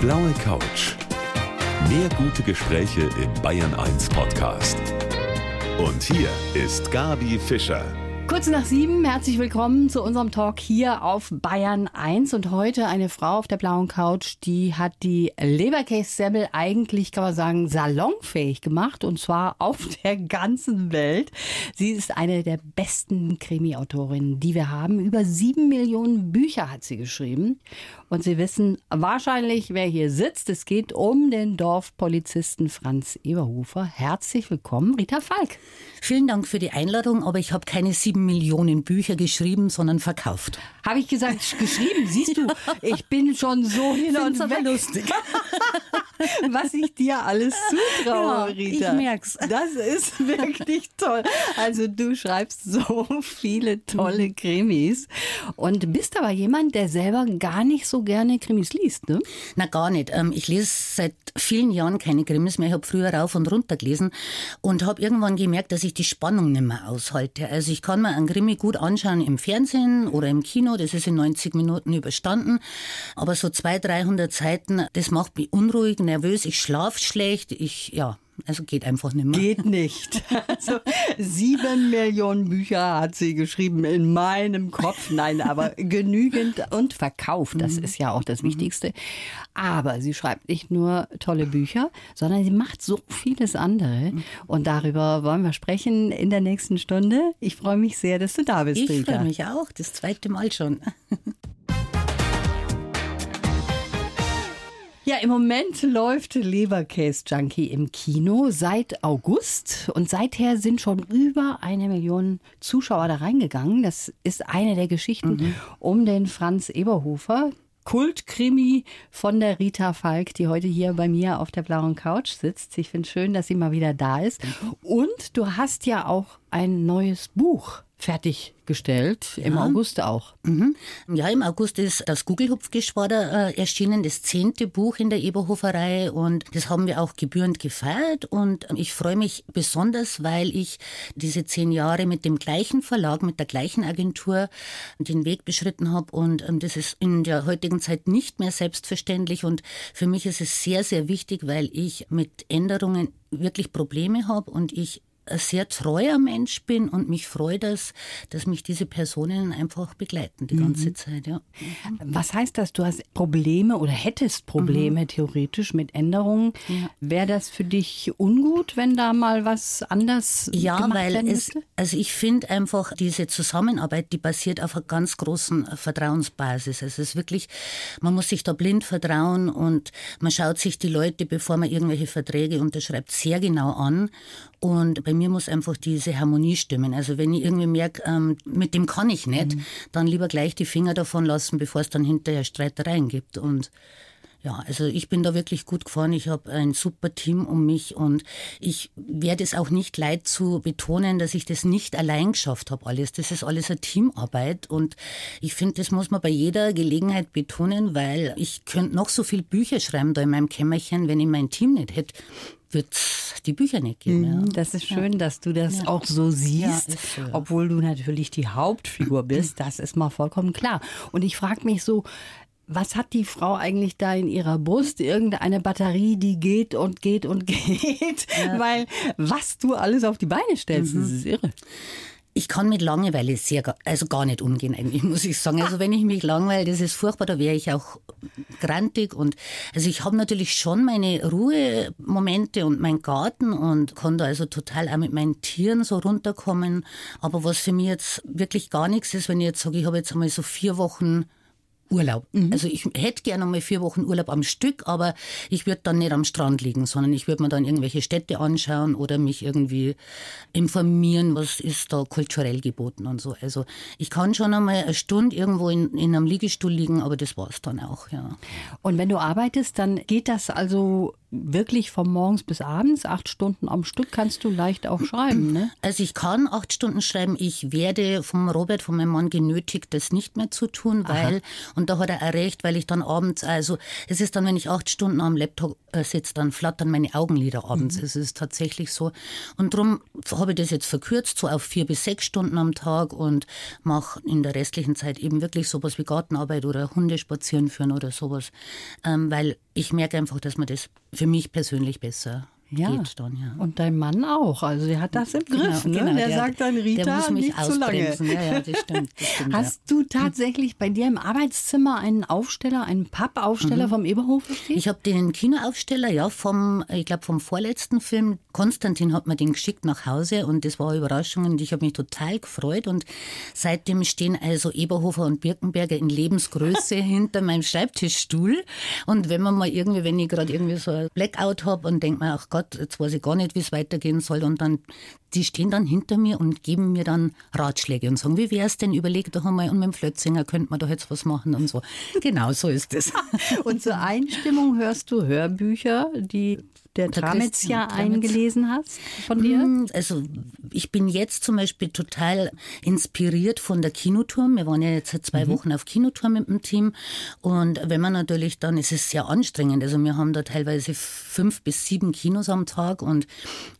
blaue Couch. Mehr gute Gespräche im Bayern 1 Podcast. Und hier ist Gabi Fischer. Kurz nach sieben, herzlich willkommen zu unserem Talk hier auf Bayern 1. Und heute eine Frau auf der blauen Couch, die hat die Leberkäse-Semmel eigentlich, kann man sagen, salonfähig gemacht. Und zwar auf der ganzen Welt. Sie ist eine der besten Krimi-Autorinnen, die wir haben. Über sieben Millionen Bücher hat sie geschrieben. Und Sie wissen wahrscheinlich, wer hier sitzt. Es geht um den Dorfpolizisten Franz Eberhofer. Herzlich willkommen, Rita Falk. Vielen Dank für die Einladung, aber ich habe keine sieben Millionen Bücher geschrieben, sondern verkauft. Habe ich gesagt, geschrieben? Siehst du, ich bin schon so hin und weg. lustig. Was ich dir alles zutraue, Ja, Rita. ich merk's. Das ist wirklich toll. Also du schreibst so viele tolle Mhm. Krimis und bist aber jemand, der selber gar nicht so gerne Krimis liest, ne? Na gar nicht. Ähm, Ich lese seit vielen Jahren keine Krimis mehr. Ich habe früher rauf und runter gelesen und habe irgendwann gemerkt, dass ich die Spannung nicht mehr aushalte. Also ich kann mir einen Krimi gut anschauen im Fernsehen oder im Kino, das ist in 90 Minuten überstanden. Aber so 200, 300 Seiten, das macht mich unruhig, nervös, ich schlafe schlecht, ich, ja, also geht einfach nicht mehr. Geht nicht. Also sieben Millionen Bücher hat sie geschrieben in meinem Kopf. Nein, aber genügend und verkauft. Das ist ja auch das Wichtigste. Aber sie schreibt nicht nur tolle Bücher, sondern sie macht so vieles andere. Und darüber wollen wir sprechen in der nächsten Stunde. Ich freue mich sehr, dass du da bist, Ich freue mich auch, das zweite Mal schon. Ja, im Moment läuft Leberkäse Junkie im Kino seit August und seither sind schon über eine Million Zuschauer da reingegangen. Das ist eine der Geschichten um den Franz Eberhofer. Kultkrimi von der Rita Falk, die heute hier bei mir auf der blauen Couch sitzt. Ich finde schön, dass sie mal wieder da ist. Und du hast ja auch ein neues Buch fertiggestellt, im August auch. Mhm. Ja, im August ist das Gugelhupfgeschwader äh, erschienen, das zehnte Buch in der Eberhofer-Reihe und das haben wir auch gebührend gefeiert und ich freue mich besonders, weil ich diese zehn Jahre mit dem gleichen Verlag, mit der gleichen Agentur den Weg beschritten habe und ähm, das ist in der heutigen Zeit nicht mehr selbstverständlich und für mich ist es sehr, sehr wichtig, weil ich mit Änderungen wirklich Probleme habe und ich sehr treuer Mensch bin und mich freut das, dass mich diese Personen einfach begleiten die ganze Zeit. Ja. Was heißt das? Du hast Probleme oder hättest Probleme theoretisch mit Änderungen. Wäre das für dich ungut, wenn da mal was anders Ja, gemacht weil werden es, müsste? Also ich finde einfach, diese Zusammenarbeit, die basiert auf einer ganz großen Vertrauensbasis. Also es ist wirklich, man muss sich da blind vertrauen und man schaut sich die Leute, bevor man irgendwelche Verträge unterschreibt, sehr genau an. Und bei mir muss einfach diese Harmonie stimmen. Also wenn ich irgendwie merke, ähm, mit dem kann ich nicht, dann lieber gleich die Finger davon lassen, bevor es dann hinterher Streitereien gibt. Und ja, also ich bin da wirklich gut gefahren. Ich habe ein super Team um mich und ich werde es auch nicht leid zu betonen, dass ich das nicht allein geschafft habe alles. Das ist alles eine Teamarbeit und ich finde, das muss man bei jeder Gelegenheit betonen, weil ich könnte noch so viel Bücher schreiben da in meinem Kämmerchen, wenn ich mein Team nicht hätte, wird die Bücher nicht geben. Ja. Das ist schön, dass du das auch so siehst, so, ja. obwohl du natürlich die Hauptfigur bist. Das ist mal vollkommen klar. Und ich frage mich so, was hat die Frau eigentlich da in ihrer Brust? Irgendeine Batterie, die geht und geht und geht. Weil was du alles auf die Beine stellst, Mhm. das ist irre. Ich kann mit Langeweile sehr, also gar nicht umgehen eigentlich, muss ich sagen. Also wenn ich mich langweile, das ist furchtbar, da wäre ich auch grantig und also ich habe natürlich schon meine Ruhemomente und meinen Garten und kann da also total auch mit meinen Tieren so runterkommen. Aber was für mich jetzt wirklich gar nichts ist, wenn ich jetzt sage, ich habe jetzt einmal so vier Wochen Urlaub. Also ich hätte gerne mal vier Wochen Urlaub am Stück, aber ich würde dann nicht am Strand liegen, sondern ich würde mir dann irgendwelche Städte anschauen oder mich irgendwie informieren, was ist da kulturell geboten und so. Also ich kann schon einmal eine Stunde irgendwo in, in einem Liegestuhl liegen, aber das war's dann auch, ja. Und wenn du arbeitest, dann geht das also wirklich von morgens bis abends, acht Stunden am Stück, kannst du leicht auch schreiben, ne? Also ich kann acht Stunden schreiben. Ich werde vom Robert, von meinem Mann genötigt, das nicht mehr zu tun, weil, und da hat er auch recht, weil ich dann abends, also es ist dann, wenn ich acht Stunden am Laptop äh, sitze, dann flattern meine Augenlider abends. Es ist tatsächlich so. Und darum habe ich das jetzt verkürzt, so auf vier bis sechs Stunden am Tag und mache in der restlichen Zeit eben wirklich sowas wie Gartenarbeit oder Hunde spazieren führen oder sowas. Ähm, weil ich merke einfach, dass man das für mich persönlich besser ja. geht dann, ja. Und dein Mann auch. Also der hat das im Griff. Genau, ne? genau. Der, der, sagt dann, Rita, der muss mich nicht zu lange. Ja, ja, das stimmt. Das stimmt Hast ja. du tatsächlich bei dir im Arbeitszimmer einen Aufsteller, einen Pappaufsteller mhm. vom Eberhofer stehen? Ich habe den Kinoaufsteller, ja, vom, ich glaube vom vorletzten Film. Konstantin hat mir den geschickt nach Hause und das war eine Überraschung und ich habe mich total gefreut und seitdem stehen also Eberhofer und Birkenberger in Lebensgröße hinter meinem Schreibtischstuhl und wenn man mal irgendwie, wenn ich gerade irgendwie so ein Blackout habe und denke mir, ach Gott, Gott, jetzt weiß ich gar nicht, wie es weitergehen soll. Und dann, die stehen dann hinter mir und geben mir dann Ratschläge und sagen, wie wäre es denn, überleg doch einmal, und mit dem Flötzinger könnte man doch jetzt was machen und so. Genau so ist es. und zur Einstimmung hörst du Hörbücher, die der Tramitz ja eingelesen hast von dir? Mm, also ich bin jetzt zum Beispiel total inspiriert von der Kinotour. Wir waren ja jetzt seit zwei mhm. Wochen auf Kinotour mit dem Team und wenn man natürlich dann, ist es sehr anstrengend. Also wir haben da teilweise fünf bis sieben Kinos am Tag und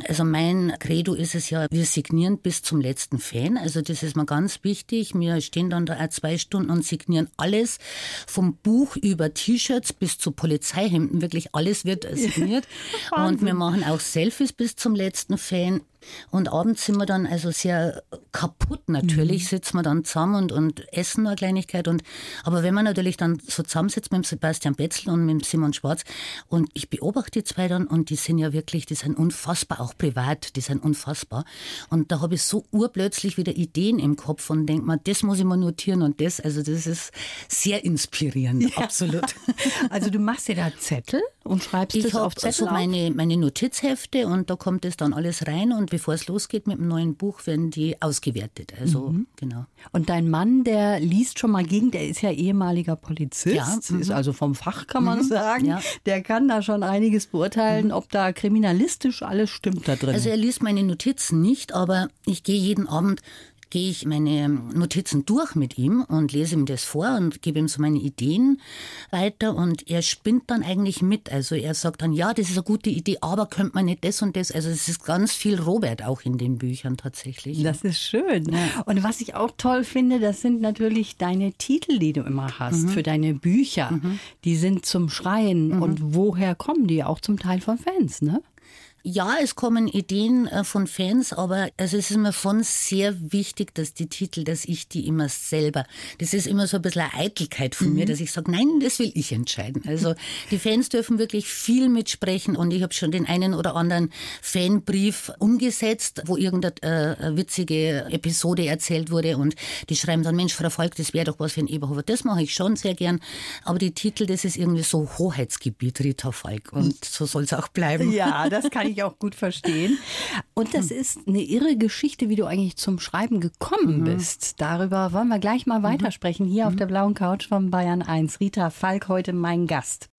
also mein Credo ist es ja, wir signieren bis zum letzten Fan. Also das ist mir ganz wichtig. Wir stehen dann da auch zwei Stunden und signieren alles vom Buch über T-Shirts bis zu Polizeihemden. Wirklich alles wird signiert. Und wir machen auch Selfies bis zum letzten Fan. Und abends sind wir dann also sehr kaputt natürlich, mhm. sitzen wir dann zusammen und, und essen eine Kleinigkeit. Und, aber wenn man natürlich dann so zusammensitzt mit dem Sebastian Betzel und mit dem Simon Schwarz und ich beobachte die zwei dann und die sind ja wirklich, die sind unfassbar, auch privat, die sind unfassbar. Und da habe ich so urplötzlich wieder Ideen im Kopf und denke mir, das muss ich mal notieren und das, also das ist sehr inspirierend, ja. absolut. Also du machst dir da Zettel und schreibst ich das auf Zettel so meine, meine Notizhefte und da kommt das dann alles rein und bevor es losgeht mit dem neuen Buch, werden die ausgewertet. Also, mhm. genau. Und dein Mann, der liest schon mal gegen, der ist ja ehemaliger Polizist, ja, ist mhm. also vom Fach, kann man mhm. sagen. Ja. Der kann da schon einiges beurteilen, mhm. ob da kriminalistisch alles stimmt da drin. Also er liest meine Notizen nicht, aber ich gehe jeden Abend gehe ich meine Notizen durch mit ihm und lese ihm das vor und gebe ihm so meine Ideen weiter und er spinnt dann eigentlich mit. Also er sagt dann, ja, das ist eine gute Idee, aber könnte man nicht das und das. Also es ist ganz viel Robert auch in den Büchern tatsächlich. Das ist schön. Ja. Und was ich auch toll finde, das sind natürlich deine Titel, die du immer hast mhm. für deine Bücher. Mhm. Die sind zum Schreien. Mhm. Und woher kommen die? Auch zum Teil von Fans, ne? Ja, es kommen Ideen äh, von Fans, aber also es ist mir schon sehr wichtig, dass die Titel, dass ich die immer selber, das ist immer so ein bisschen eine Eitelkeit von mhm. mir, dass ich sage, nein, das will ich entscheiden. Also die Fans dürfen wirklich viel mitsprechen und ich habe schon den einen oder anderen Fanbrief umgesetzt, wo irgendeine äh, witzige Episode erzählt wurde und die schreiben dann, Mensch, Frau Volk, das wäre doch was für ein Eberhofer. Das mache ich schon sehr gern, aber die Titel, das ist irgendwie so Hoheitsgebiet Rita Falk und so soll es auch bleiben. Ja, das kann ich auch gut verstehen. Und das hm. ist eine irre Geschichte, wie du eigentlich zum Schreiben gekommen mhm. bist. Darüber wollen wir gleich mal mhm. weitersprechen. Hier mhm. auf der blauen Couch von Bayern 1. Rita Falk heute mein Gast.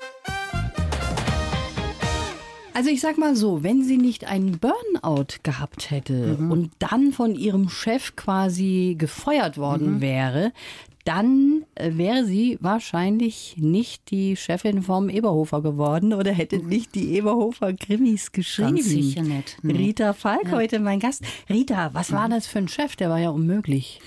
Also ich sag mal so, wenn sie nicht einen Burnout gehabt hätte mhm. und dann von ihrem Chef quasi gefeuert worden mhm. wäre, dann äh, wäre sie wahrscheinlich nicht die Chefin vom Eberhofer geworden oder hätte mhm. nicht die Eberhofer Krimis geschrieben. Ganz sicher nicht. Nee. Rita Falk ja. heute mein Gast. Rita, was war das für ein Chef? Der war ja unmöglich.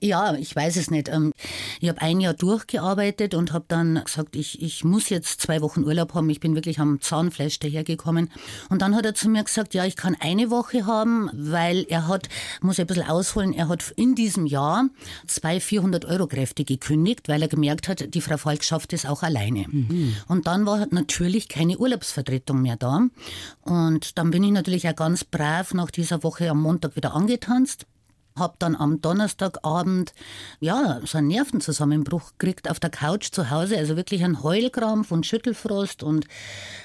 Ja, ich weiß es nicht. Ähm, ich habe ein Jahr durchgearbeitet und habe dann gesagt, ich, ich muss jetzt zwei Wochen Urlaub haben. Ich bin wirklich am Zahnfleisch dahergekommen. Und dann hat er zu mir gesagt, ja, ich kann eine Woche haben, weil er hat, muss ich ein bisschen ausholen, er hat in diesem Jahr zwei 400-Euro-Kräfte gekündigt, weil er gemerkt hat, die Frau Falk schafft es auch alleine. Mhm. Und dann war natürlich keine Urlaubsvertretung mehr da. Und dann bin ich natürlich auch ganz brav nach dieser Woche am Montag wieder angetanzt habe dann am Donnerstagabend ja so einen Nervenzusammenbruch gekriegt auf der Couch zu Hause, also wirklich einen Heulkrampf und Schüttelfrost. Und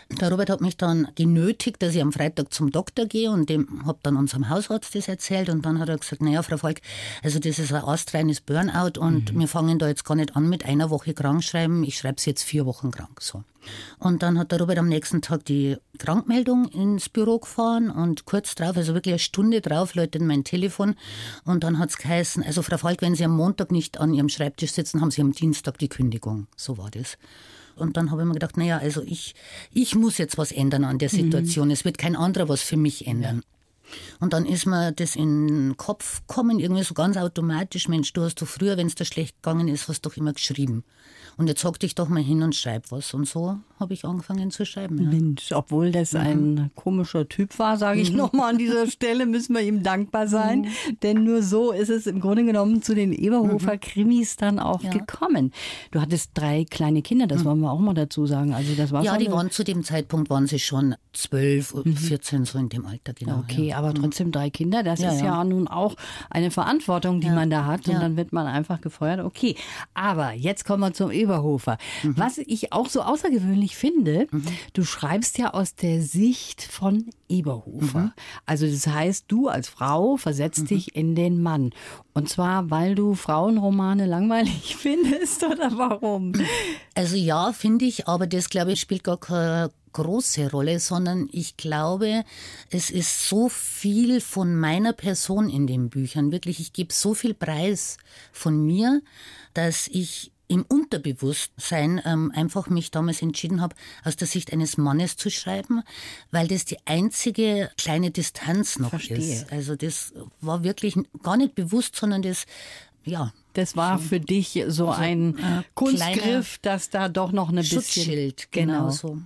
der Robert hat mich dann genötigt, dass ich am Freitag zum Doktor gehe. Und dem habe dann unserem Hausarzt das erzählt. Und dann hat er gesagt, naja, Frau Falk, also das ist ein astreines Burnout. Und mhm. wir fangen da jetzt gar nicht an mit einer Woche krankschreiben, ich schreibe sie jetzt vier Wochen krank, so. Und dann hat der Robert am nächsten Tag die Krankmeldung ins Büro gefahren und kurz drauf, also wirklich eine Stunde drauf, läutet mein Telefon und dann hat es geheißen, also Frau Falk, wenn Sie am Montag nicht an Ihrem Schreibtisch sitzen, haben Sie am Dienstag die Kündigung. So war das. Und dann habe ich mir gedacht, naja, also ich, ich muss jetzt was ändern an der mhm. Situation. Mhm. Es wird kein anderer was für mich ändern. Und dann ist mir das in den Kopf gekommen, irgendwie so ganz automatisch, Mensch, du hast doch früher, wenn es dir schlecht gegangen ist, hast doch immer geschrieben. Und jetzt hock dich doch mal hin und schreib was. Und so habe ich angefangen zu schreiben. Ja. Mensch, obwohl das ein komischer Typ war, sage ich nochmal an dieser Stelle, müssen wir ihm dankbar sein. Denn nur so ist es im Grunde genommen zu den Eberhofer Krimis dann auch Ja. gekommen. Du hattest drei kleine Kinder, das wollen wir auch mal dazu sagen. Also das war Ja, die waren zu dem Zeitpunkt waren sie schon zwölf, 14, so in dem Alter, genau. Okay, ja. aber trotzdem drei Kinder, das ist ja. nun auch eine Verantwortung, die man da hat und dann wird man einfach gefeuert. Okay, aber jetzt kommen wir zum Eberhofer. Mhm. Was ich auch so außergewöhnlich finde, du schreibst ja aus der Sicht von Eberhofer. Mhm. Also das heißt, du als Frau versetzt dich in den Mann. Und zwar, weil du Frauenromane langweilig findest oder warum? Also ja, finde ich, aber das glaube ich spielt gar keine große Rolle, sondern ich glaube, es ist so viel von meiner Person in den Büchern. Wirklich, ich gebe so viel Preis von mir, dass ich im Unterbewusstsein ähm, einfach mich damals entschieden habe, aus der Sicht eines Mannes zu schreiben, weil das die einzige kleine Distanz noch Verstehe. ist. Also das war wirklich gar nicht bewusst, sondern das, ja, Das war für dich so ein äh, Kunstgriff, dass da doch noch eine bisschen Schutzschild, genau so.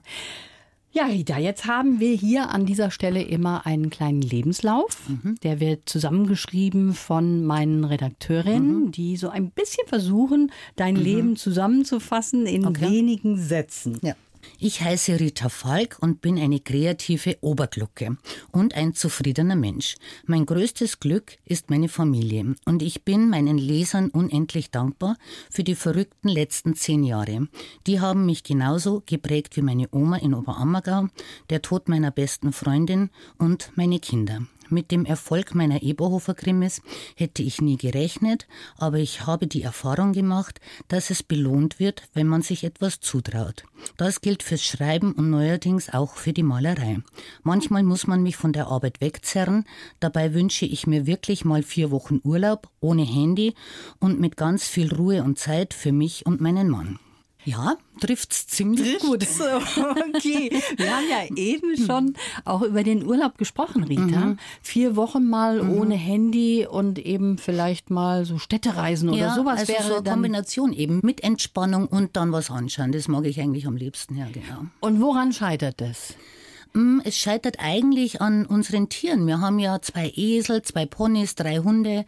Ja, Rita, jetzt haben wir hier an dieser Stelle immer einen kleinen Lebenslauf. Mhm. Der wird zusammengeschrieben von meinen Redakteurinnen, Mhm. die so ein bisschen versuchen, dein Leben zusammenzufassen in Okay. wenigen Sätzen. Ja. Ich heiße Rita Falk und bin eine kreative Oberglucke und ein zufriedener Mensch. Mein größtes Glück ist meine Familie und ich bin meinen Lesern unendlich dankbar für die verrückten letzten zehn Jahre. Die haben mich genauso geprägt wie meine Oma in Oberammergau, der Tod meiner besten Freundin und meine Kinder. Mit dem Erfolg meiner Eberhofer Krimis hätte ich nie gerechnet, aber ich habe die Erfahrung gemacht, dass es belohnt wird, wenn man sich etwas zutraut. Das gilt fürs Schreiben und neuerdings auch für die Malerei. Manchmal muss man mich von der Arbeit wegzerren, dabei wünsche ich mir wirklich mal vier Wochen Urlaub ohne Handy und mit ganz viel Ruhe und Zeit für mich und meinen Mann. Ja, trifft's ziemlich gut. So, okay. Wir haben ja eben schon auch über den Urlaub gesprochen, Rita. Mhm. Vier Wochen mal ohne Handy und eben vielleicht mal so Städtereisen oder ja, sowas also wäre so eine. Kombination eben mit Entspannung und dann was anschauen. Das mag ich eigentlich am liebsten, ja genau. Und woran scheitert das? Mm, Es scheitert eigentlich an unseren Tieren. Wir haben ja zwei Esel, zwei Ponys, drei Hunde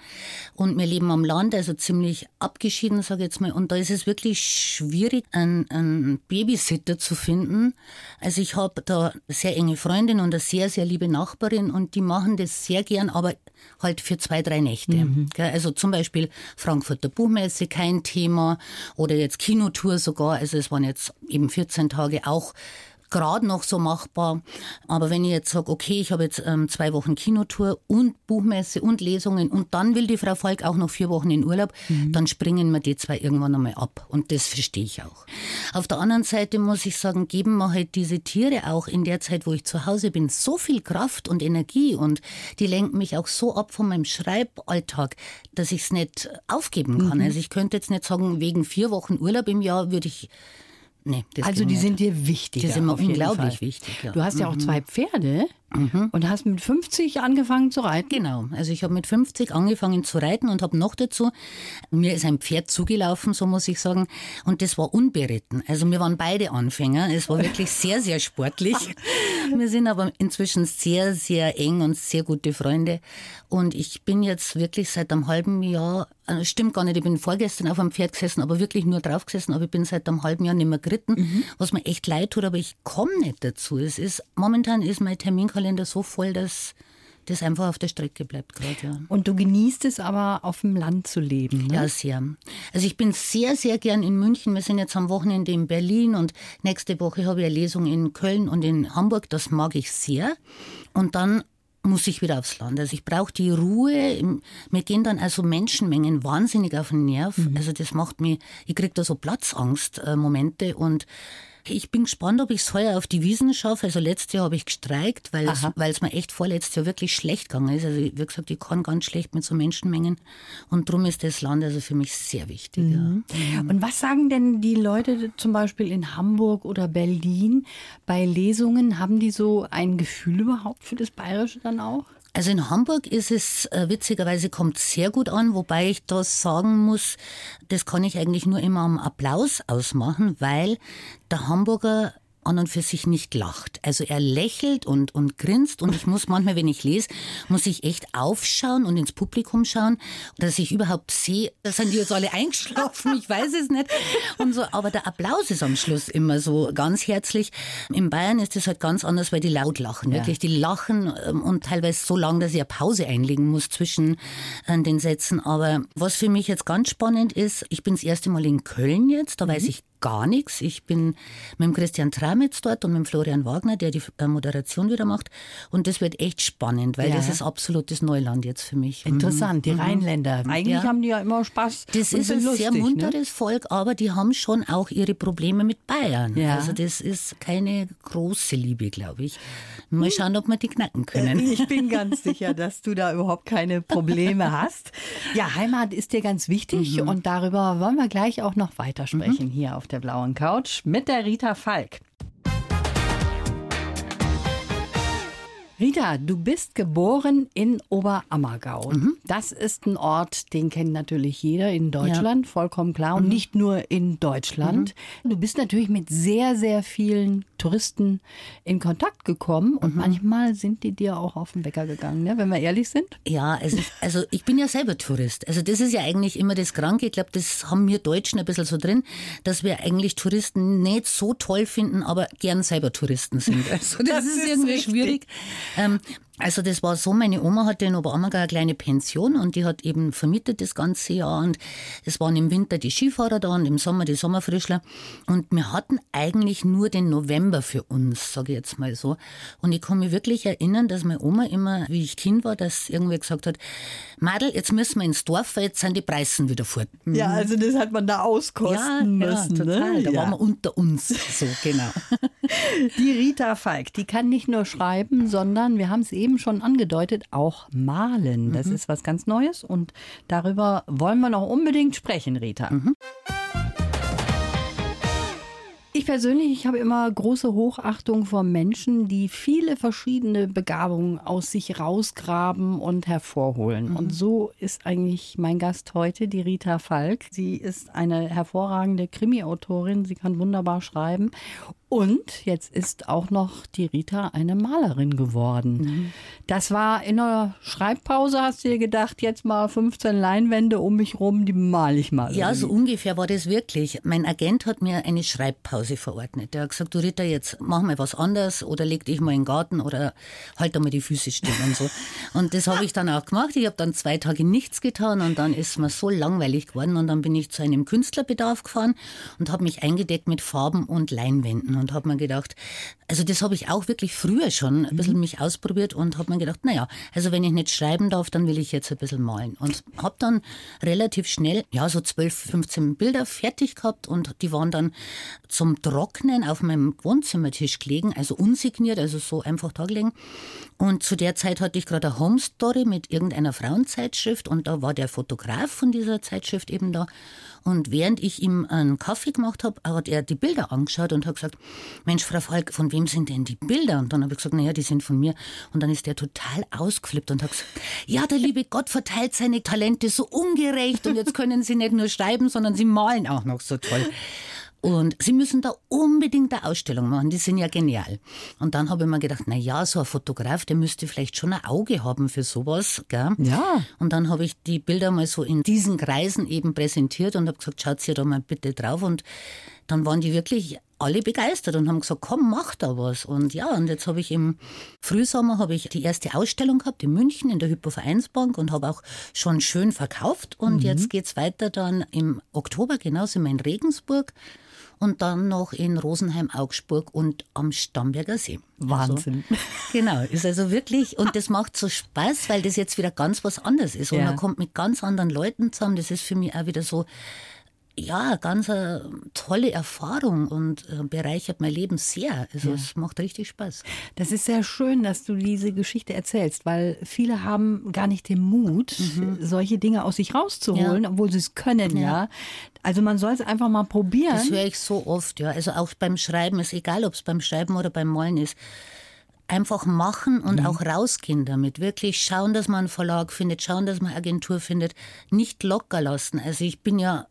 und wir leben am Land, also ziemlich abgeschieden, sage ich jetzt mal. Und da ist es wirklich schwierig, einen, einen Babysitter zu finden. Also ich habe da sehr enge Freundin und eine sehr, sehr liebe Nachbarin und die machen das sehr gern, aber halt für zwei, drei Nächte. Gell, Also zum Beispiel Frankfurter Buchmesse, kein Thema. Oder jetzt Kinotour sogar. Also es waren jetzt eben 14 Tage auch gerade noch so machbar. Aber wenn ich jetzt sage, okay, ich habe jetzt ähm, zwei Wochen Kinotour und Buchmesse und Lesungen und dann will die Frau Falk auch noch vier Wochen in Urlaub, dann springen mir die zwei irgendwann einmal ab. Und das verstehe ich auch. Auf der anderen Seite muss ich sagen, geben mir halt diese Tiere auch in der Zeit, wo ich zu Hause bin, so viel Kraft und Energie und die lenken mich auch so ab von meinem Schreiballtag, dass ich es nicht aufgeben kann. Also ich könnte jetzt nicht sagen, wegen vier Wochen Urlaub im Jahr würde ich Nee, Also die sind dir wichtig. Die sind mir unglaublich wichtig, ja. Mhm. Du hast ja auch zwei Pferde und hast mit 50 angefangen zu reiten. Genau, also ich habe mit 50 angefangen zu reiten und habe noch dazu, mir ist ein Pferd zugelaufen, so muss ich sagen, und das war unberitten. Also wir waren beide Anfänger, es war wirklich sehr, sehr sportlich. Wir sind aber inzwischen sehr, sehr eng und sehr gute Freunde und ich bin jetzt wirklich seit einem halben Jahr, äh, stimmt gar nicht, ich bin vorgestern auf einem Pferd gesessen, aber wirklich nur drauf gesessen, aber ich bin seit einem halben Jahr nicht mehr geritten, was mir echt leid tut, aber ich komme nicht dazu. Es ist, momentan ist mein Terminkalender so voll, dass das einfach auf der Strecke bleibt gerade, ja. Und du genießt es aber, auf dem Land zu leben. Ne? Ja, sehr. Also ich bin sehr, sehr gern in München. Wir sind jetzt am Wochenende in Berlin und nächste Woche habe ich eine Lesung in Köln und in Hamburg. Das mag ich sehr. Und dann muss ich wieder aufs Land. Also ich brauche die Ruhe. Mir gehen dann also Menschenmengen wahnsinnig auf den Nerv. Also das macht mich, ich kriege da so Platzangst-Momente und ich bin gespannt, ob ich es heuer auf die Wiesen schaffe. Also letztes Jahr habe ich gestreikt, weil es, mir echt vorletztes Jahr wirklich schlecht gegangen ist. Also wie gesagt, ich kann ganz schlecht mit so Menschenmengen. Und darum ist das Land also für mich sehr wichtig. Mhm. Und was sagen denn die Leute zum Beispiel in Hamburg oder Berlin bei Lesungen? Haben die so ein Gefühl überhaupt für das Bayerische dann auch? Also in Hamburg ist es äh, witzigerweise kommt sehr gut an, wobei ich da sagen muss, das kann ich eigentlich nur immer am Applaus ausmachen, weil der Hamburger an und für sich nicht lacht. Also er lächelt und, und grinst und ich muss manchmal, wenn ich lese, muss ich echt aufschauen und ins Publikum schauen, dass ich überhaupt sehe, da sind die jetzt alle eingeschlafen, ich weiß es nicht. Und so, aber der Applaus ist am Schluss immer so ganz herzlich. In Bayern ist es halt ganz anders, weil die laut lachen. Ja. Wirklich, die lachen ähm, und teilweise so lang, dass ich eine Pause einlegen muss zwischen äh, den Sätzen. Aber was für mich jetzt ganz spannend ist, ich bin das erste Mal in Köln jetzt, da mhm. weiß ich gar nichts. Ich bin mit dem Christian Tramitz dort und mit dem Florian Wagner, der die äh, Moderation wieder macht. Und das wird echt spannend, weil ja. das ist absolutes Neuland jetzt für mich. Mhm. Interessant, die mhm. Rheinländer. Eigentlich ja. haben die ja immer Spaß. Das ist ein lustig, sehr ne? munteres ne? Volk, aber die haben schon auch ihre Probleme mit Bayern. Ja. Also das ist keine große Liebe, glaube ich. Mal schauen, ob wir die knacken können. Ich bin ganz sicher, dass du da überhaupt keine Probleme hast. Ja, Heimat ist dir ganz wichtig mhm. und darüber wollen wir gleich auch noch weitersprechen mhm. hier auf der blauen Couch mit der Rita Falk. Rita, du bist geboren in Oberammergau. Mhm. Das ist ein Ort, den kennt natürlich jeder in Deutschland, ja. vollkommen klar. Und mhm. nicht nur in Deutschland. Mhm. Du bist natürlich mit sehr, sehr vielen Touristen in Kontakt gekommen und mhm. manchmal sind die dir auch auf den Wecker gegangen, ne? wenn wir ehrlich sind. Ja, also, also ich bin ja selber Tourist. Also das ist ja eigentlich immer das Kranke. Ich glaube, das haben wir Deutschen ein bisschen so drin, dass wir eigentlich Touristen nicht so toll finden, aber gern selber Touristen sind. Also das, das ist, ist, irgendwie richtig. schwierig. Ähm, also das war so, meine Oma hatte in Oberammergau eine kleine Pension und die hat eben vermietet das ganze Jahr und es waren im Winter die Skifahrer da und im Sommer die Sommerfrischler und wir hatten eigentlich nur den November für uns, sage ich jetzt mal so. Und ich kann mich wirklich erinnern, dass meine Oma immer, wie ich Kind war, dass irgendwie gesagt hat, Madel, jetzt müssen wir ins Dorf, weil jetzt sind die Preisen wieder fort. Ja, also das hat man da auskosten ja, müssen. Ja, total. Ne? Da ja. waren wir unter uns, so genau. Die Rita Falk, die kann nicht nur schreiben, sondern wir haben es eben eben schon angedeutet, auch malen. Das mhm. ist was ganz Neues und darüber wollen wir noch unbedingt sprechen, Rita. Mhm. Ich persönlich, ich habe immer große Hochachtung vor Menschen, die viele verschiedene Begabungen aus sich rausgraben und hervorholen. Mhm. Und so ist eigentlich mein Gast heute, die Rita Falk. Sie ist eine hervorragende Krimi-Autorin. Sie kann wunderbar schreiben und jetzt ist auch noch die Rita eine Malerin geworden. Mhm. Das war in einer Schreibpause, hast du dir gedacht, jetzt mal 15 Leinwände um mich rum, die male ich mal. Ja, so ungefähr war das wirklich. Mein Agent hat mir eine Schreibpause verordnet. Der hat gesagt, du Rita, jetzt mach mal was anderes oder leg dich mal in den Garten oder halt da mal die Füße still und so. Und das habe ich dann auch gemacht. Ich habe dann zwei Tage nichts getan und dann ist mir so langweilig geworden und dann bin ich zu einem Künstlerbedarf gefahren und habe mich eingedeckt mit Farben und Leinwänden und habe mir gedacht, also das habe ich auch wirklich früher schon ein bisschen mhm. mich ausprobiert und habe mir gedacht, naja, also wenn ich nicht schreiben darf, dann will ich jetzt ein bisschen malen. Und habe dann relativ schnell, ja, so 12, 15 Bilder fertig gehabt und die waren dann zum Trocknen auf meinem Wohnzimmertisch gelegen, also unsigniert, also so einfach da gelegen. Und zu der Zeit hatte ich gerade eine Home Story mit irgendeiner Frauenzeitschrift und da war der Fotograf von dieser Zeitschrift eben da. Und während ich ihm einen Kaffee gemacht habe, hat er die Bilder angeschaut und hat gesagt, Mensch, Frau Falk, von wem sind denn die Bilder? Und dann habe ich gesagt, naja, die sind von mir. Und dann ist der total ausgeflippt und hat gesagt, ja, der liebe Gott verteilt seine Talente so ungerecht und jetzt können Sie nicht nur schreiben, sondern Sie malen auch noch so toll. Und sie müssen da unbedingt eine Ausstellung machen, die sind ja genial. Und dann habe ich mir gedacht, na ja, so ein Fotograf, der müsste vielleicht schon ein Auge haben für sowas, gell? Ja. Und dann habe ich die Bilder mal so in diesen Kreisen eben präsentiert und habe gesagt, schaut sie da mal bitte drauf und dann waren die wirklich alle begeistert und haben gesagt, komm, mach da was. Und ja, und jetzt habe ich im Frühsommer habe ich die erste Ausstellung gehabt in München in der Hypovereinsbank und habe auch schon schön verkauft. Und mhm. jetzt es weiter dann im Oktober, genauso in Regensburg und dann noch in Rosenheim, Augsburg und am Starnberger See. Wahnsinn. Also, genau, ist also wirklich, und das macht so Spaß, weil das jetzt wieder ganz was anderes ist. Und ja. man kommt mit ganz anderen Leuten zusammen. Das ist für mich auch wieder so, ja, ganz eine tolle Erfahrung und äh, bereichert mein Leben sehr. Also ja. es macht richtig Spaß. Das ist sehr schön, dass du diese Geschichte erzählst, weil viele haben gar nicht den Mut, mhm. solche Dinge aus sich rauszuholen, ja. obwohl sie es können, ja. ja. Also man soll es einfach mal probieren. Das höre ich so oft, ja. Also auch beim Schreiben ist egal, ob es beim Schreiben oder beim Malen ist einfach machen und mhm. auch rausgehen damit. Wirklich schauen, dass man einen Verlag findet, schauen, dass man eine Agentur findet. Nicht locker lassen. Also ich bin ja,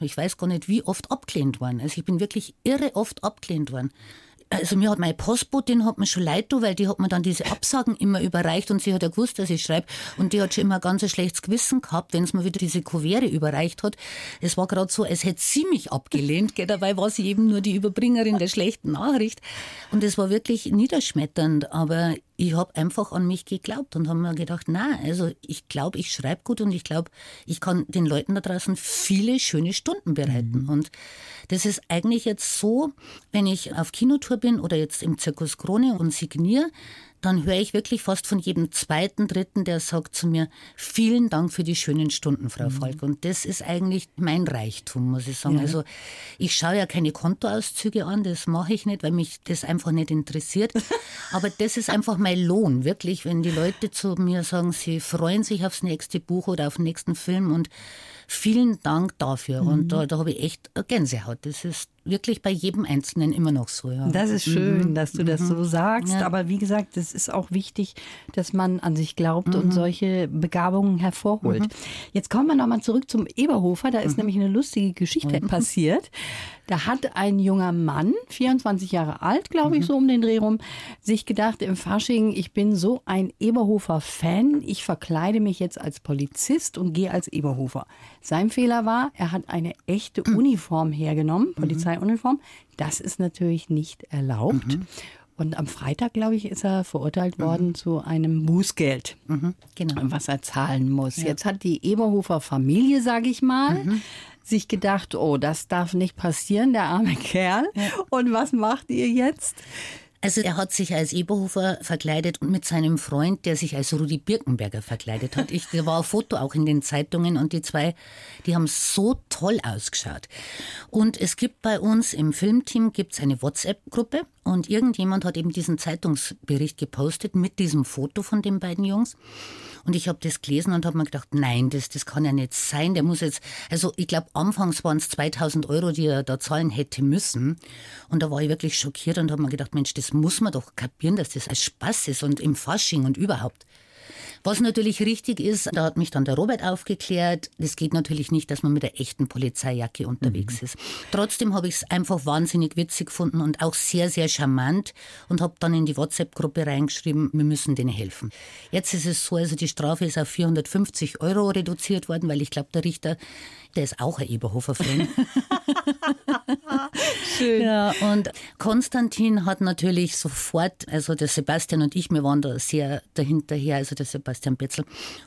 ich weiß gar nicht, wie oft abgelehnt worden. Also ich bin wirklich irre oft abgelehnt worden also mir hat meine Postbotin hat mir schon leid weil die hat mir dann diese Absagen immer überreicht und sie hat ja gewusst, dass ich schreibe und die hat schon immer ganz ein schlechtes Gewissen gehabt, wenn es mir wieder diese Kuvere überreicht hat. Es war gerade so, als hätte sie mich abgelehnt, gell? dabei war sie eben nur die Überbringerin der schlechten Nachricht und es war wirklich niederschmetternd, aber ich habe einfach an mich geglaubt und habe mir gedacht, na, also ich glaube, ich schreibe gut und ich glaube, ich kann den Leuten da draußen viele schöne Stunden bereiten. Mhm. Und das ist eigentlich jetzt so, wenn ich auf Kinotour bin oder jetzt im Zirkus Krone und signiere, dann höre ich wirklich fast von jedem zweiten, dritten, der sagt zu mir, vielen Dank für die schönen Stunden, Frau mhm. Falk. Und das ist eigentlich mein Reichtum, muss ich sagen. Ja. Also ich schaue ja keine Kontoauszüge an, das mache ich nicht, weil mich das einfach nicht interessiert. Aber das ist einfach mein Lohn, wirklich, wenn die Leute zu mir sagen, sie freuen sich aufs nächste Buch oder auf den nächsten Film und vielen Dank dafür. Mhm. Und da, da habe ich echt Gänsehaut. Das ist wirklich bei jedem Einzelnen immer noch so. Ja. Das ist schön, mhm. dass du das so mhm. sagst. Ja. Aber wie gesagt, es ist auch wichtig, dass man an sich glaubt mhm. und solche Begabungen hervorholt. Mhm. Jetzt kommen wir nochmal zurück zum Eberhofer. Da ist mhm. nämlich eine lustige Geschichte mhm. passiert. Da hat ein junger Mann, 24 Jahre alt, glaube ich, so um den Dreh rum, sich gedacht im Fasching, ich bin so ein Eberhofer-Fan, ich verkleide mich jetzt als Polizist und gehe als Eberhofer. Sein Fehler war, er hat eine echte Uniform hergenommen, Polizei Polizeiuniform. Das ist natürlich nicht erlaubt. Mhm. Und am Freitag, glaube ich, ist er verurteilt worden mhm. zu einem Bußgeld, mhm, genau. was er zahlen muss. Ja. Jetzt hat die Eberhofer Familie, sage ich mal, mhm. sich gedacht, oh, das darf nicht passieren, der arme Kerl. Ja. Und was macht ihr jetzt? Also er hat sich als Eberhofer verkleidet und mit seinem Freund, der sich als Rudi Birkenberger verkleidet hat. Ich, da war ein Foto auch in den Zeitungen und die zwei, die haben so toll ausgeschaut. Und es gibt bei uns im Filmteam gibt's eine WhatsApp-Gruppe und irgendjemand hat eben diesen Zeitungsbericht gepostet mit diesem Foto von den beiden Jungs. Und ich habe das gelesen und habe mir gedacht, nein, das, das kann ja nicht sein. Der muss jetzt, also ich glaube, anfangs waren es 2000 Euro, die er da zahlen hätte müssen. Und da war ich wirklich schockiert und habe mir gedacht, Mensch, das muss man doch kapieren, dass das als Spaß ist und im Fasching und überhaupt. Was natürlich richtig ist, da hat mich dann der Robert aufgeklärt, es geht natürlich nicht, dass man mit der echten Polizeijacke unterwegs mhm. ist. Trotzdem habe ich es einfach wahnsinnig witzig gefunden und auch sehr, sehr charmant und habe dann in die WhatsApp-Gruppe reingeschrieben, wir müssen denen helfen. Jetzt ist es so, also die Strafe ist auf 450 Euro reduziert worden, weil ich glaube, der Richter der ist auch ein Eberhofer-Fan. Schön. Ja, und Konstantin hat natürlich sofort, also der Sebastian und ich, wir waren da sehr dahinterher, also der Sebastian Betzel.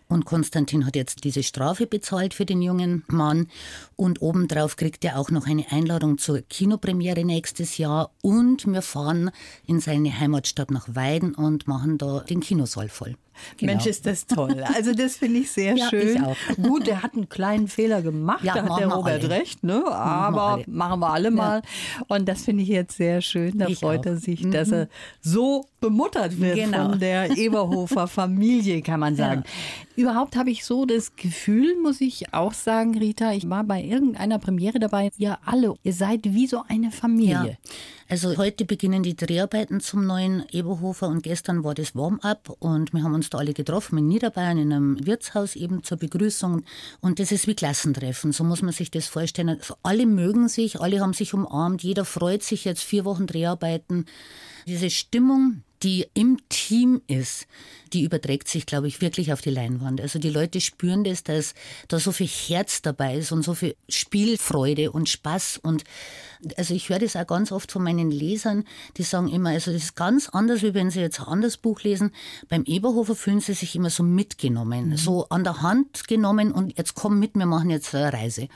Und Konstantin hat jetzt diese Strafe bezahlt für den jungen Mann. Und obendrauf kriegt er auch noch eine Einladung zur Kinopremiere nächstes Jahr. Und wir fahren in seine Heimatstadt nach Weiden und machen da den Kinosaal voll. Genau. Mensch, ist das toll. Also das finde ich sehr ja, schön. Ich Gut, der hat einen kleinen Fehler gemacht, ja, da hat der Robert alle. recht, ne? aber machen wir, machen wir alle mal. Und das finde ich jetzt sehr schön. Da ich freut auch. er sich, mhm. dass er so bemuttert wird genau. von der Eberhofer Familie, kann man sagen. Ja. Überhaupt habe ich so das Gefühl, muss ich auch sagen, Rita, ich war bei irgendeiner Premiere dabei. Ihr alle, ihr seid wie so eine Familie. Ja. Also heute beginnen die Dreharbeiten zum neuen Eberhofer und gestern war das Warm-up und wir haben uns da alle getroffen in Niederbayern in einem Wirtshaus eben zur Begrüßung und das ist wie Klassentreffen, so muss man sich das vorstellen. Also alle mögen sich, alle haben sich umarmt, jeder freut sich jetzt vier Wochen Dreharbeiten. Diese Stimmung, die im Team ist, die überträgt sich, glaube ich, wirklich auf die Leinwand. Also die Leute spüren das, dass da so viel Herz dabei ist und so viel Spielfreude und Spaß. Und also ich höre das auch ganz oft von meinen Lesern, die sagen immer, also das ist ganz anders, wie wenn sie jetzt ein anderes Buch lesen. Beim Eberhofer fühlen sie sich immer so mitgenommen, mhm. so an der Hand genommen und jetzt komm mit, wir machen jetzt eine Reise.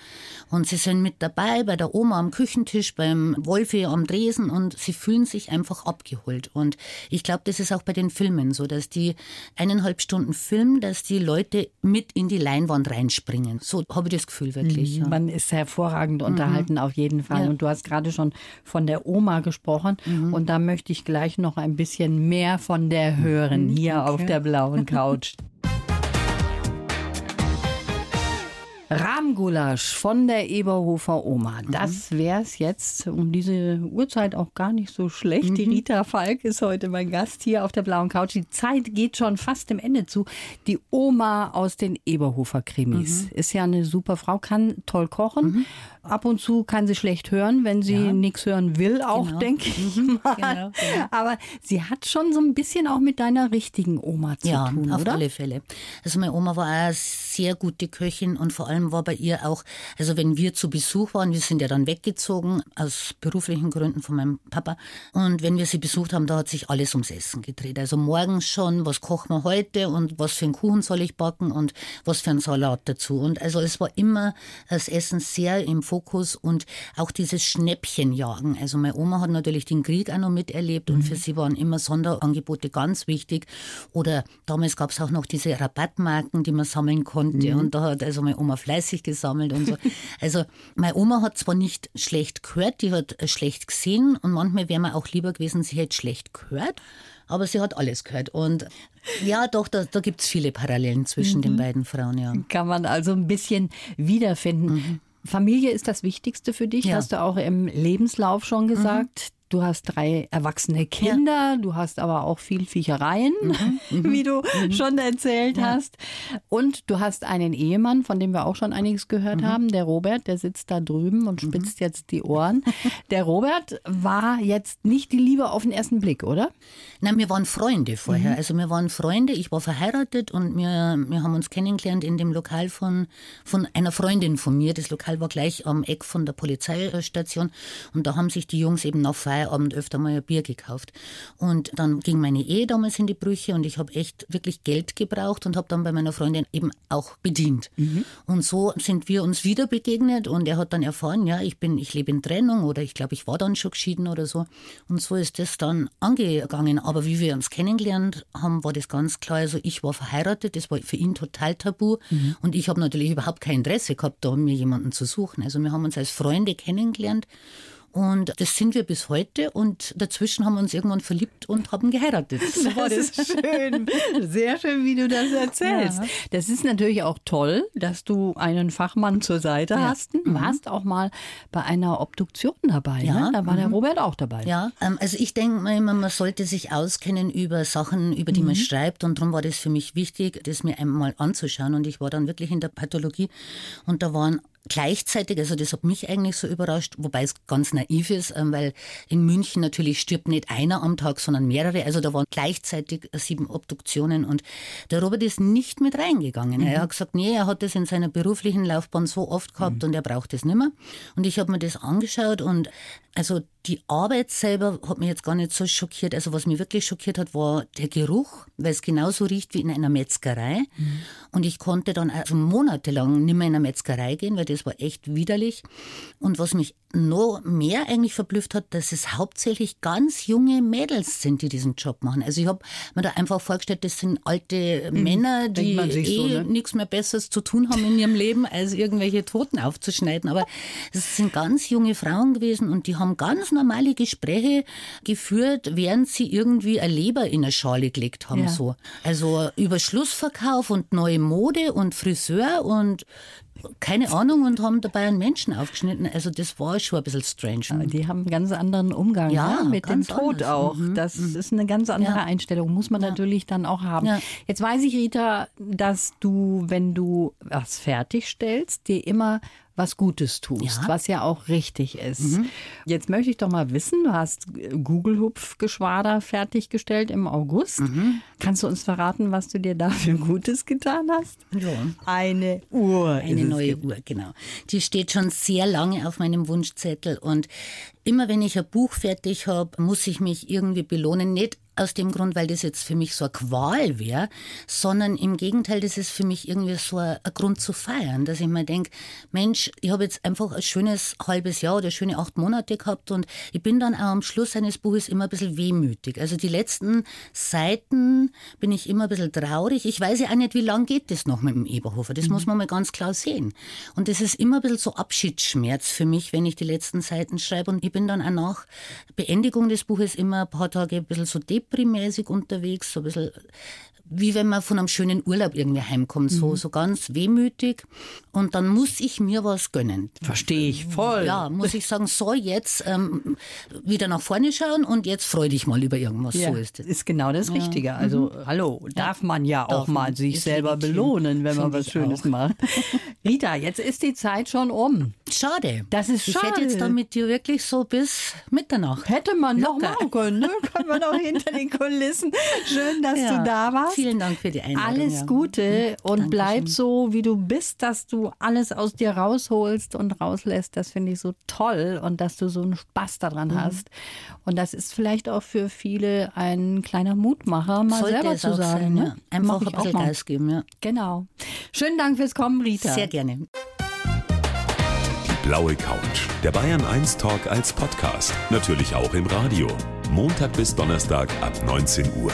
Und sie sind mit dabei bei der Oma am Küchentisch, beim Wolfi am Dresen und sie fühlen sich einfach abgeholt. Und ich glaube, das ist auch bei den Filmen so, dass die eineinhalb Stunden Film, dass die Leute mit in die Leinwand reinspringen. So habe ich das Gefühl wirklich. Mhm. Ja. Man ist hervorragend unterhalten mhm. auf jeden Fall. Ja. Und du hast gerade schon von der Oma gesprochen. Mhm. Und da möchte ich gleich noch ein bisschen mehr von der hören, mhm. hier okay. auf der blauen Couch. Rahmgulasch von der Eberhofer Oma. Mhm. Das wäre es jetzt um diese Uhrzeit auch gar nicht so schlecht. Mhm. Die Rita Falk ist heute mein Gast hier auf der blauen Couch. Die Zeit geht schon fast dem Ende zu. Die Oma aus den Eberhofer Krimis mhm. ist ja eine super Frau, kann toll kochen. Mhm. Ab und zu kann sie schlecht hören, wenn sie ja. nichts hören will, auch, genau. denke ich mhm. mal. Genau, genau. Aber sie hat schon so ein bisschen auch mit deiner richtigen Oma zu ja, tun, Ja, auf oder? alle Fälle. Also meine Oma war eine sehr gute Köchin und vor allem war bei ihr auch, also wenn wir zu Besuch waren, wir sind ja dann weggezogen aus beruflichen Gründen von meinem Papa und wenn wir sie besucht haben, da hat sich alles ums Essen gedreht. Also morgens schon, was kochen wir heute und was für einen Kuchen soll ich backen und was für einen Salat dazu. Und also es war immer das Essen sehr im Fokus und auch dieses Schnäppchenjagen. Also meine Oma hat natürlich den Krieg auch noch miterlebt und mhm. für sie waren immer Sonderangebote ganz wichtig. Oder damals gab es auch noch diese Rabattmarken, die man sammeln konnte. Mhm. Und da hat also meine Oma fleißig gesammelt und so. Also meine Oma hat zwar nicht schlecht gehört, die hat schlecht gesehen und manchmal wäre mir auch lieber gewesen, sie hätte schlecht gehört aber sie hat alles gehört. Und ja, doch, da, da gibt es viele Parallelen zwischen mhm. den beiden Frauen, ja. Kann man also ein bisschen wiederfinden. Mhm. Familie ist das Wichtigste für dich, ja. hast du auch im Lebenslauf schon gesagt. Mhm. Du hast drei erwachsene Kinder, ja. du hast aber auch viel Viechereien, mhm, mhm. wie du mhm. schon erzählt ja. hast. Und du hast einen Ehemann, von dem wir auch schon einiges gehört mhm. haben, der Robert, der sitzt da drüben und mhm. spitzt jetzt die Ohren. Der Robert war jetzt nicht die Liebe auf den ersten Blick, oder? Nein, wir waren Freunde vorher. Mhm. Also wir waren Freunde, ich war verheiratet und wir, wir haben uns kennengelernt in dem Lokal von, von einer Freundin von mir. Das Lokal war gleich am Eck von der Polizeistation und da haben sich die Jungs eben nach Feier Feierabend öfter mal ein Bier gekauft. Und dann ging meine Ehe damals in die Brüche und ich habe echt wirklich Geld gebraucht und habe dann bei meiner Freundin eben auch bedient. Mhm. Und so sind wir uns wieder begegnet und er hat dann erfahren, ja, ich bin, ich lebe in Trennung oder ich glaube, ich war dann schon geschieden oder so. Und so ist das dann angegangen. Aber wie wir uns kennengelernt haben, war das ganz klar. Also ich war verheiratet, das war für ihn total tabu mhm. und ich habe natürlich überhaupt kein Interesse gehabt, da mir jemanden zu suchen. Also wir haben uns als Freunde kennengelernt und das sind wir bis heute. Und dazwischen haben wir uns irgendwann verliebt und haben geheiratet. So war das. das. schön. Sehr schön, wie du das erzählst. Ja. Das ist natürlich auch toll, dass du einen Fachmann zur Seite ja. hast. Du mhm. warst auch mal bei einer Obduktion dabei. Ja. Ne? Da war mhm. der Robert auch dabei. Ja, ähm, also ich denke mal immer, man sollte sich auskennen über Sachen, über die mhm. man schreibt. Und darum war das für mich wichtig, das mir einmal anzuschauen. Und ich war dann wirklich in der Pathologie und da waren gleichzeitig, also das hat mich eigentlich so überrascht, wobei es ganz naiv ist, ähm, weil in München natürlich stirbt nicht einer am Tag, sondern mehrere. Also da waren gleichzeitig sieben Obduktionen und der Robert ist nicht mit reingegangen. Mhm. Er hat gesagt, nee, er hat das in seiner beruflichen Laufbahn so oft gehabt mhm. und er braucht das nicht mehr. Und ich habe mir das angeschaut und also die Arbeit selber hat mich jetzt gar nicht so schockiert. Also was mich wirklich schockiert hat, war der Geruch, weil es genauso riecht wie in einer Metzgerei. Mhm. Und ich konnte dann also monatelang nicht mehr in eine Metzgerei gehen, weil das war echt widerlich. Und was mich noch mehr eigentlich verblüfft hat, dass es hauptsächlich ganz junge Mädels sind, die diesen Job machen. Also ich habe mir da einfach vorgestellt, das sind alte mhm. Männer, die eh so, ne? nichts mehr Besseres zu tun haben in ihrem Leben, als irgendwelche Toten aufzuschneiden. Aber es sind ganz junge Frauen gewesen und die haben ganz normale Gespräche geführt, während sie irgendwie eine Leber in eine Schale gelegt haben. Ja. So. Also über Schlussverkauf und neue Mode und Friseur und keine Ahnung und haben dabei einen Menschen aufgeschnitten. Also das war schon ein bisschen strange. Die haben einen ganz anderen Umgang ja, ne? mit dem Tod anders. auch. Mhm. Das mhm. ist eine ganz andere ja. Einstellung, muss man ja. natürlich dann auch haben. Jetzt weiß ich, Rita, dass du, wenn du was fertigstellst, dir immer was Gutes tust, ja. was ja auch richtig ist. Mhm. Jetzt möchte ich doch mal wissen, du hast Google-Hupf-Geschwader fertiggestellt im August. Mhm. Kannst du uns verraten, was du dir dafür Gutes getan hast? Ja. Eine Uhr. Eine neue Uhr, genau. Die steht schon sehr lange auf meinem Wunschzettel und immer wenn ich ein Buch fertig habe, muss ich mich irgendwie belohnen. Nicht aus dem Grund, weil das jetzt für mich so eine Qual wäre, sondern im Gegenteil, das ist für mich irgendwie so ein, ein Grund zu feiern, dass ich mir denke, Mensch, ich habe jetzt einfach ein schönes halbes Jahr oder schöne acht Monate gehabt und ich bin dann auch am Schluss eines Buches immer ein bisschen wehmütig. Also die letzten Seiten bin ich immer ein bisschen traurig. Ich weiß ja auch nicht, wie lange geht das noch mit dem Eberhofer. Das mhm. muss man mal ganz klar sehen. Und das ist immer ein bisschen so Abschiedsschmerz für mich, wenn ich die letzten Seiten schreibe. Und ich bin dann auch nach Beendigung des Buches immer ein paar Tage ein bisschen so deprimiert Depri-mäßig unterwegs, so ein bisschen wie wenn man von einem schönen Urlaub irgendwie heimkommt, so, mhm. so ganz wehmütig. Und dann muss ich mir was gönnen. Verstehe ich voll. Ja, muss ich sagen, so jetzt ähm, wieder nach vorne schauen und jetzt freu dich mal über irgendwas. Ja, so ist es. Ist genau das Richtige. Ja. Also, mhm. hallo, darf man ja auch mal sich selber belohnen, wenn man was Schönes auch. macht. Rita, jetzt ist die Zeit schon um. Schade. Das ist schade. Ich hätte jetzt da mit dir wirklich so bis Mitternacht. Hätte man Locker. noch machen können, ne? Können wir noch hinter den Kulissen. Schön, dass ja. du da warst. Vielen Dank für die Einladung. Alles ja. Gute und Dankeschön. bleib so, wie du bist, dass du alles aus dir rausholst und rauslässt. Das finde ich so toll und dass du so einen Spaß daran mhm. hast. Und das ist vielleicht auch für viele ein kleiner Mutmacher, mal Sollte selber zu sagen. Sein, ne? ja. Einfach ein bisschen Gas geben. Ja. Genau. Schönen Dank fürs Kommen, Rita. Sehr gerne. Die blaue Couch. Der Bayern 1 Talk als Podcast. Natürlich auch im Radio. Montag bis Donnerstag ab 19 Uhr.